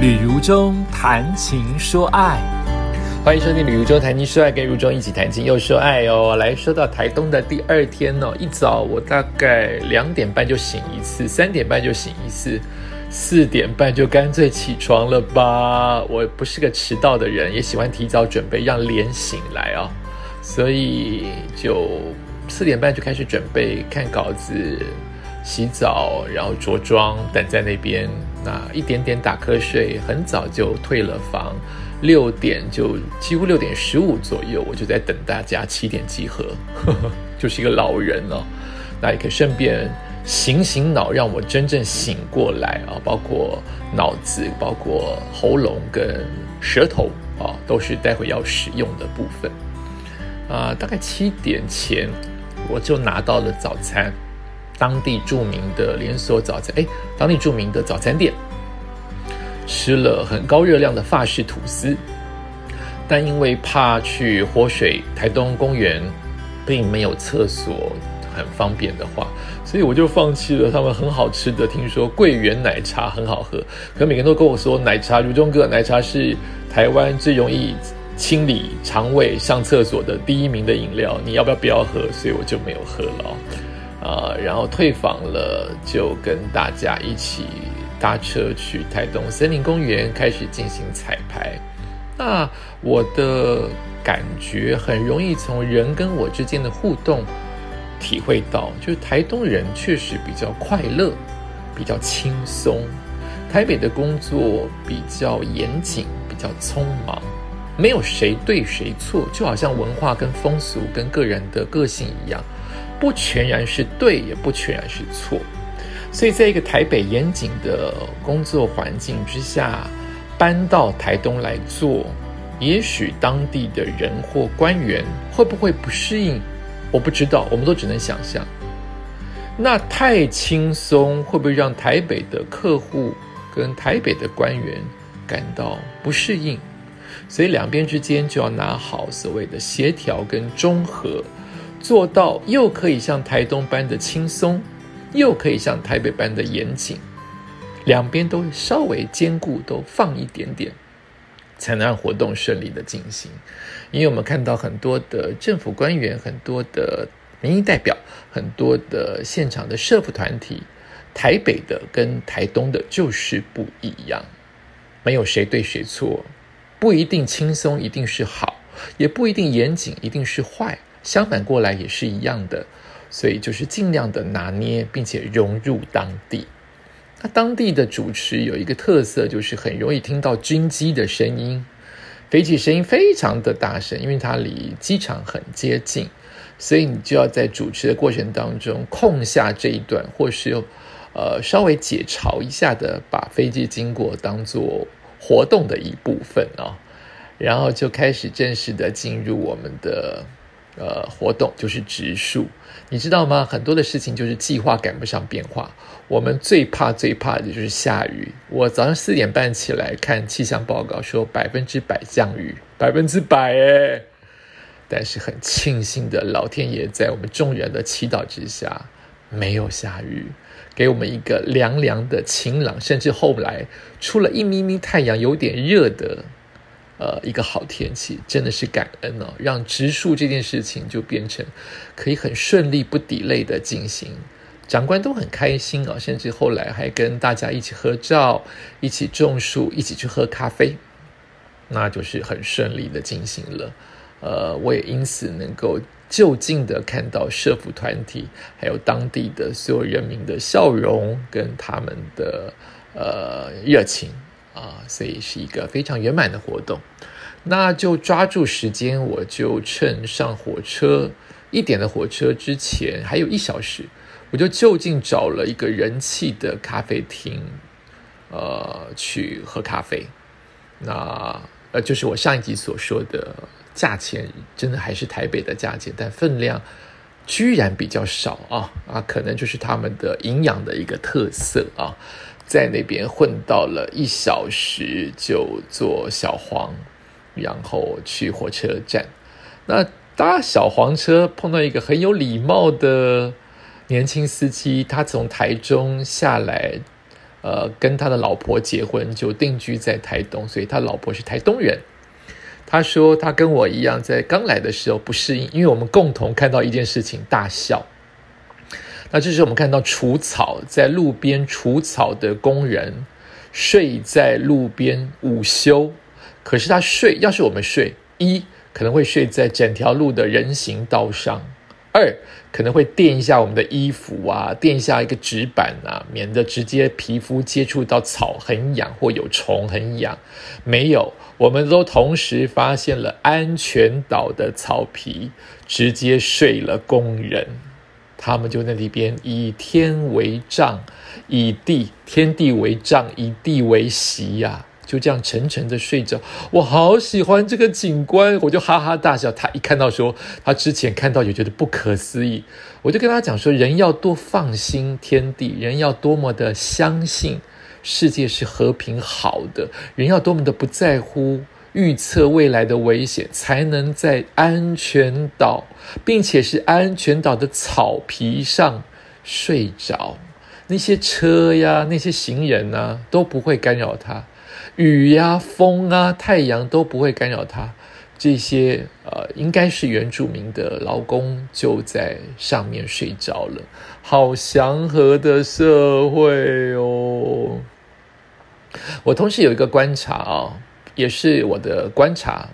旅如中谈情说爱，欢迎收听《旅如中谈情说爱》，跟如中一起谈情又说爱哦。来说到台东的第二天哦，一早我大概两点半就醒一次，三点半就醒一次，四点半就干脆起床了吧。我不是个迟到的人，也喜欢提早准备，让脸醒来哦。所以就四点半就开始准备看稿子。洗澡，然后着装，等在那边。那一点点打瞌睡，很早就退了房。六点就几乎六点十五左右，我就在等大家七点集合，就是一个老人哦。那也可以顺便醒醒脑，让我真正醒过来啊！包括脑子，包括喉咙跟舌头啊，都是待会要使用的部分。啊，大概七点前我就拿到了早餐。当地著名的连锁早餐，哎，当地著名的早餐店，吃了很高热量的法式吐司，但因为怕去活水台东公园，并没有厕所很方便的话，所以我就放弃了他们很好吃的。听说桂圆奶茶很好喝，可每个人都跟我说奶茶如中哥，奶茶是台湾最容易清理肠胃、上厕所的第一名的饮料，你要不要不要喝？所以我就没有喝了。啊，然后退房了，就跟大家一起搭车去台东森林公园开始进行彩排。那我的感觉很容易从人跟我之间的互动体会到，就是台东人确实比较快乐，比较轻松；台北的工作比较严谨，比较匆忙，没有谁对谁错，就好像文化跟风俗跟个人的个性一样。不全然是对，也不全然是错，所以在一个台北严谨的工作环境之下，搬到台东来做，也许当地的人或官员会不会不适应，我不知道，我们都只能想象。那太轻松，会不会让台北的客户跟台北的官员感到不适应？所以两边之间就要拿好所谓的协调跟中和。做到又可以像台东般的轻松，又可以像台北般的严谨，两边都稍微兼顾，都放一点点，才能让活动顺利的进行。因为我们看到很多的政府官员、很多的民意代表、很多的现场的社服团体，台北的跟台东的就是不一样，没有谁对谁错，不一定轻松一定是好，也不一定严谨一定是坏。相反过来也是一样的，所以就是尽量的拿捏，并且融入当地。那当地的主持有一个特色，就是很容易听到军机的声音，飞机声音非常的大声，因为它离机场很接近，所以你就要在主持的过程当中空下这一段，或是呃稍微解嘲一下的，把飞机经过当做活动的一部分啊，然后就开始正式的进入我们的。呃，活动就是植树，你知道吗？很多的事情就是计划赶不上变化。我们最怕、最怕的就是下雨。我早上四点半起来看气象报告，说百分之百降雨，百分之百哎。但是很庆幸的，老天爷在我们众人的祈祷之下，没有下雨，给我们一个凉凉的晴朗，甚至后来出了一咪咪太阳，有点热的。呃，一个好天气真的是感恩哦，让植树这件事情就变成可以很顺利不抵累的进行，长官都很开心啊，甚至后来还跟大家一起合照，一起种树，一起去喝咖啡，那就是很顺利的进行了。呃，我也因此能够就近的看到社福团体还有当地的所有人民的笑容跟他们的呃热情。啊，所以是一个非常圆满的活动，那就抓住时间，我就趁上火车一点的火车之前还有一小时，我就就近找了一个人气的咖啡厅，呃，去喝咖啡。那呃，就是我上一集所说的价钱，真的还是台北的价钱，但分量居然比较少啊啊，可能就是他们的营养的一个特色啊。在那边混到了一小时，就坐小黄，然后去火车站。那搭小黄车碰到一个很有礼貌的年轻司机，他从台中下来，呃，跟他的老婆结婚，就定居在台东，所以他老婆是台东人。他说他跟我一样，在刚来的时候不适应，因为我们共同看到一件事情大笑。那这时我们看到除草在路边除草的工人睡在路边午休，可是他睡，要是我们睡，一可能会睡在整条路的人行道上。二可能会垫一下我们的衣服啊，垫一下一个纸板啊，免得直接皮肤接触到草很痒或有虫很痒。没有，我们都同时发现了安全岛的草皮，直接睡了工人，他们就在那边以天为帐，以地天地为帐，以地为席呀。就这样沉沉的睡着，我好喜欢这个景观，我就哈哈大笑。他一看到说，他之前看到也觉得不可思议，我就跟他讲说，人要多放心天地，人要多么的相信世界是和平好的，人要多么的不在乎预测未来的危险，才能在安全岛，并且是安全岛的草皮上睡着，那些车呀，那些行人啊，都不会干扰他。雨呀、风啊、太阳都不会干扰他。这些呃，应该是原住民的劳工就在上面睡着了。好祥和的社会哦！我同时有一个观察啊，也是我的观察，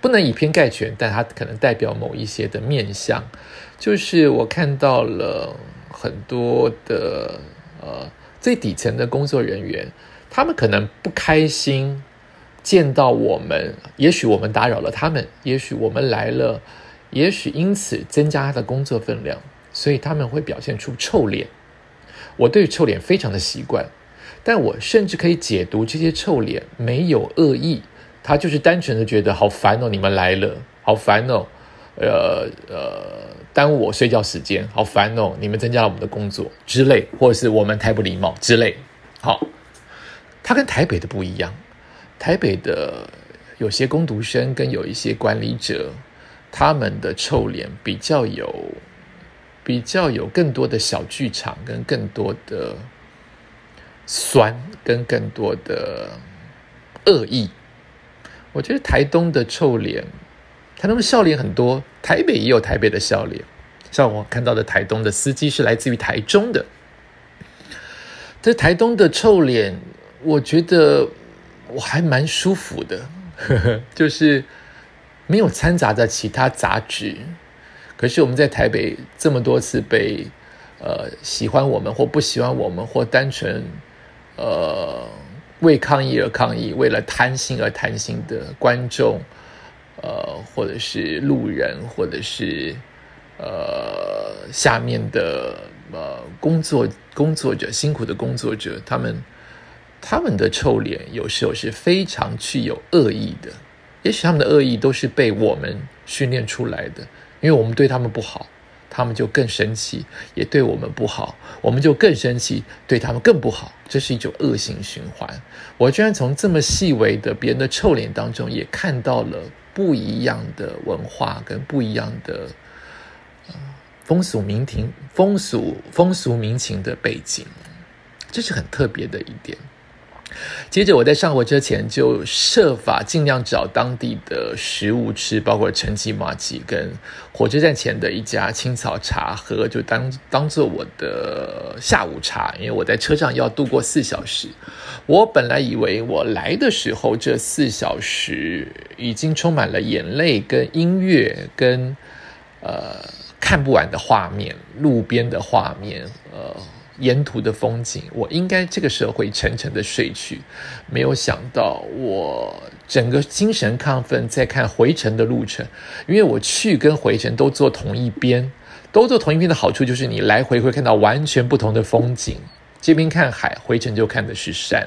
不能以偏概全，但它可能代表某一些的面相。就是我看到了很多的呃最底层的工作人员。他们可能不开心见到我们，也许我们打扰了他们，也许我们来了，也许因此增加他的工作分量，所以他们会表现出臭脸。我对臭脸非常的习惯，但我甚至可以解读这些臭脸没有恶意，他就是单纯的觉得好烦哦，你们来了，好烦哦，呃呃，耽误我睡觉时间，好烦哦，你们增加了我们的工作之类，或者是我们太不礼貌之类，好。他跟台北的不一样，台北的有些工读生跟有一些管理者，他们的臭脸比较有，比较有更多的小剧场，跟更多的酸，跟更多的恶意。我觉得台东的臭脸，台东的笑脸很多，台北也有台北的笑脸。像我看到的台东的司机是来自于台中的，这台东的臭脸。我觉得我还蛮舒服的，就是没有掺杂着其他杂质。可是我们在台北这么多次被呃喜欢我们或不喜欢我们，或单纯呃为抗议而抗议、为了贪心而贪心的观众，呃，或者是路人，或者是呃下面的呃工作工作者、辛苦的工作者，他们。他们的臭脸有时候是非常具有恶意的，也许他们的恶意都是被我们训练出来的，因为我们对他们不好，他们就更生气；也对我们不好，我们就更生气，对他们更不好。这是一种恶性循环。我居然从这么细微的别人的臭脸当中，也看到了不一样的文化跟不一样的呃风俗民情、风俗风俗民情的背景，这是很特别的一点。接着我在上火车前就设法尽量找当地的食物吃，包括陈记麻吉跟火车站前的一家青草茶喝，就当当做我的下午茶。因为我在车上要度过四小时，我本来以为我来的时候这四小时已经充满了眼泪跟音乐跟呃看不完的画面，路边的画面，沿途的风景，我应该这个时候会沉沉的睡去。没有想到，我整个精神亢奋，在看回程的路程，因为我去跟回程都坐同一边，都坐同一边的好处就是你来回会看到完全不同的风景。这边看海，回程就看的是山。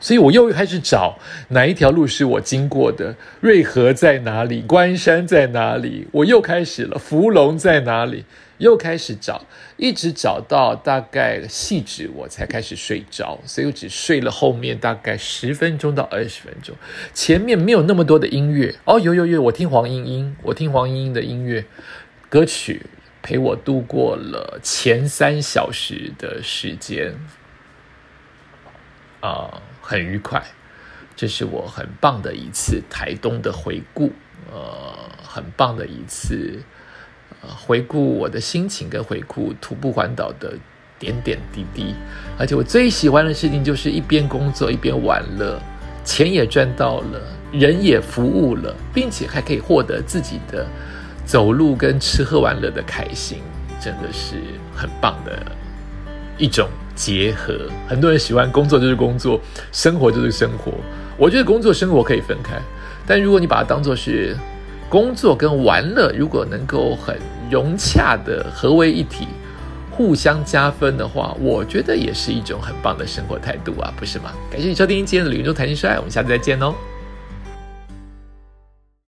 所以我又开始找哪一条路是我经过的，瑞河在哪里，关山在哪里？我又开始了，芙蓉在哪里？又开始找，一直找到大概细致，我才开始睡着。所以我只睡了后面大概十分钟到二十分钟，前面没有那么多的音乐哦。有有有，我听黄莺莺，我听黄莺莺的音乐歌曲陪我度过了前三小时的时间。啊，很愉快。这是我很棒的一次台东的回顾，呃，很棒的一次，回顾我的心情跟回顾徒步环岛的点点滴滴。而且我最喜欢的事情就是一边工作一边玩乐，钱也赚到了，人也服务了，并且还可以获得自己的走路跟吃喝玩乐的开心，真的是很棒的一种结合。很多人喜欢工作就是工作，生活就是生活。我觉得工作生活可以分开，但如果你把它当做是工作跟玩乐，如果能够很融洽的合为一体，互相加分的话，我觉得也是一种很棒的生活态度啊，不是吗？感谢你收听今天的旅游中谈心说爱，我们下次再见哦。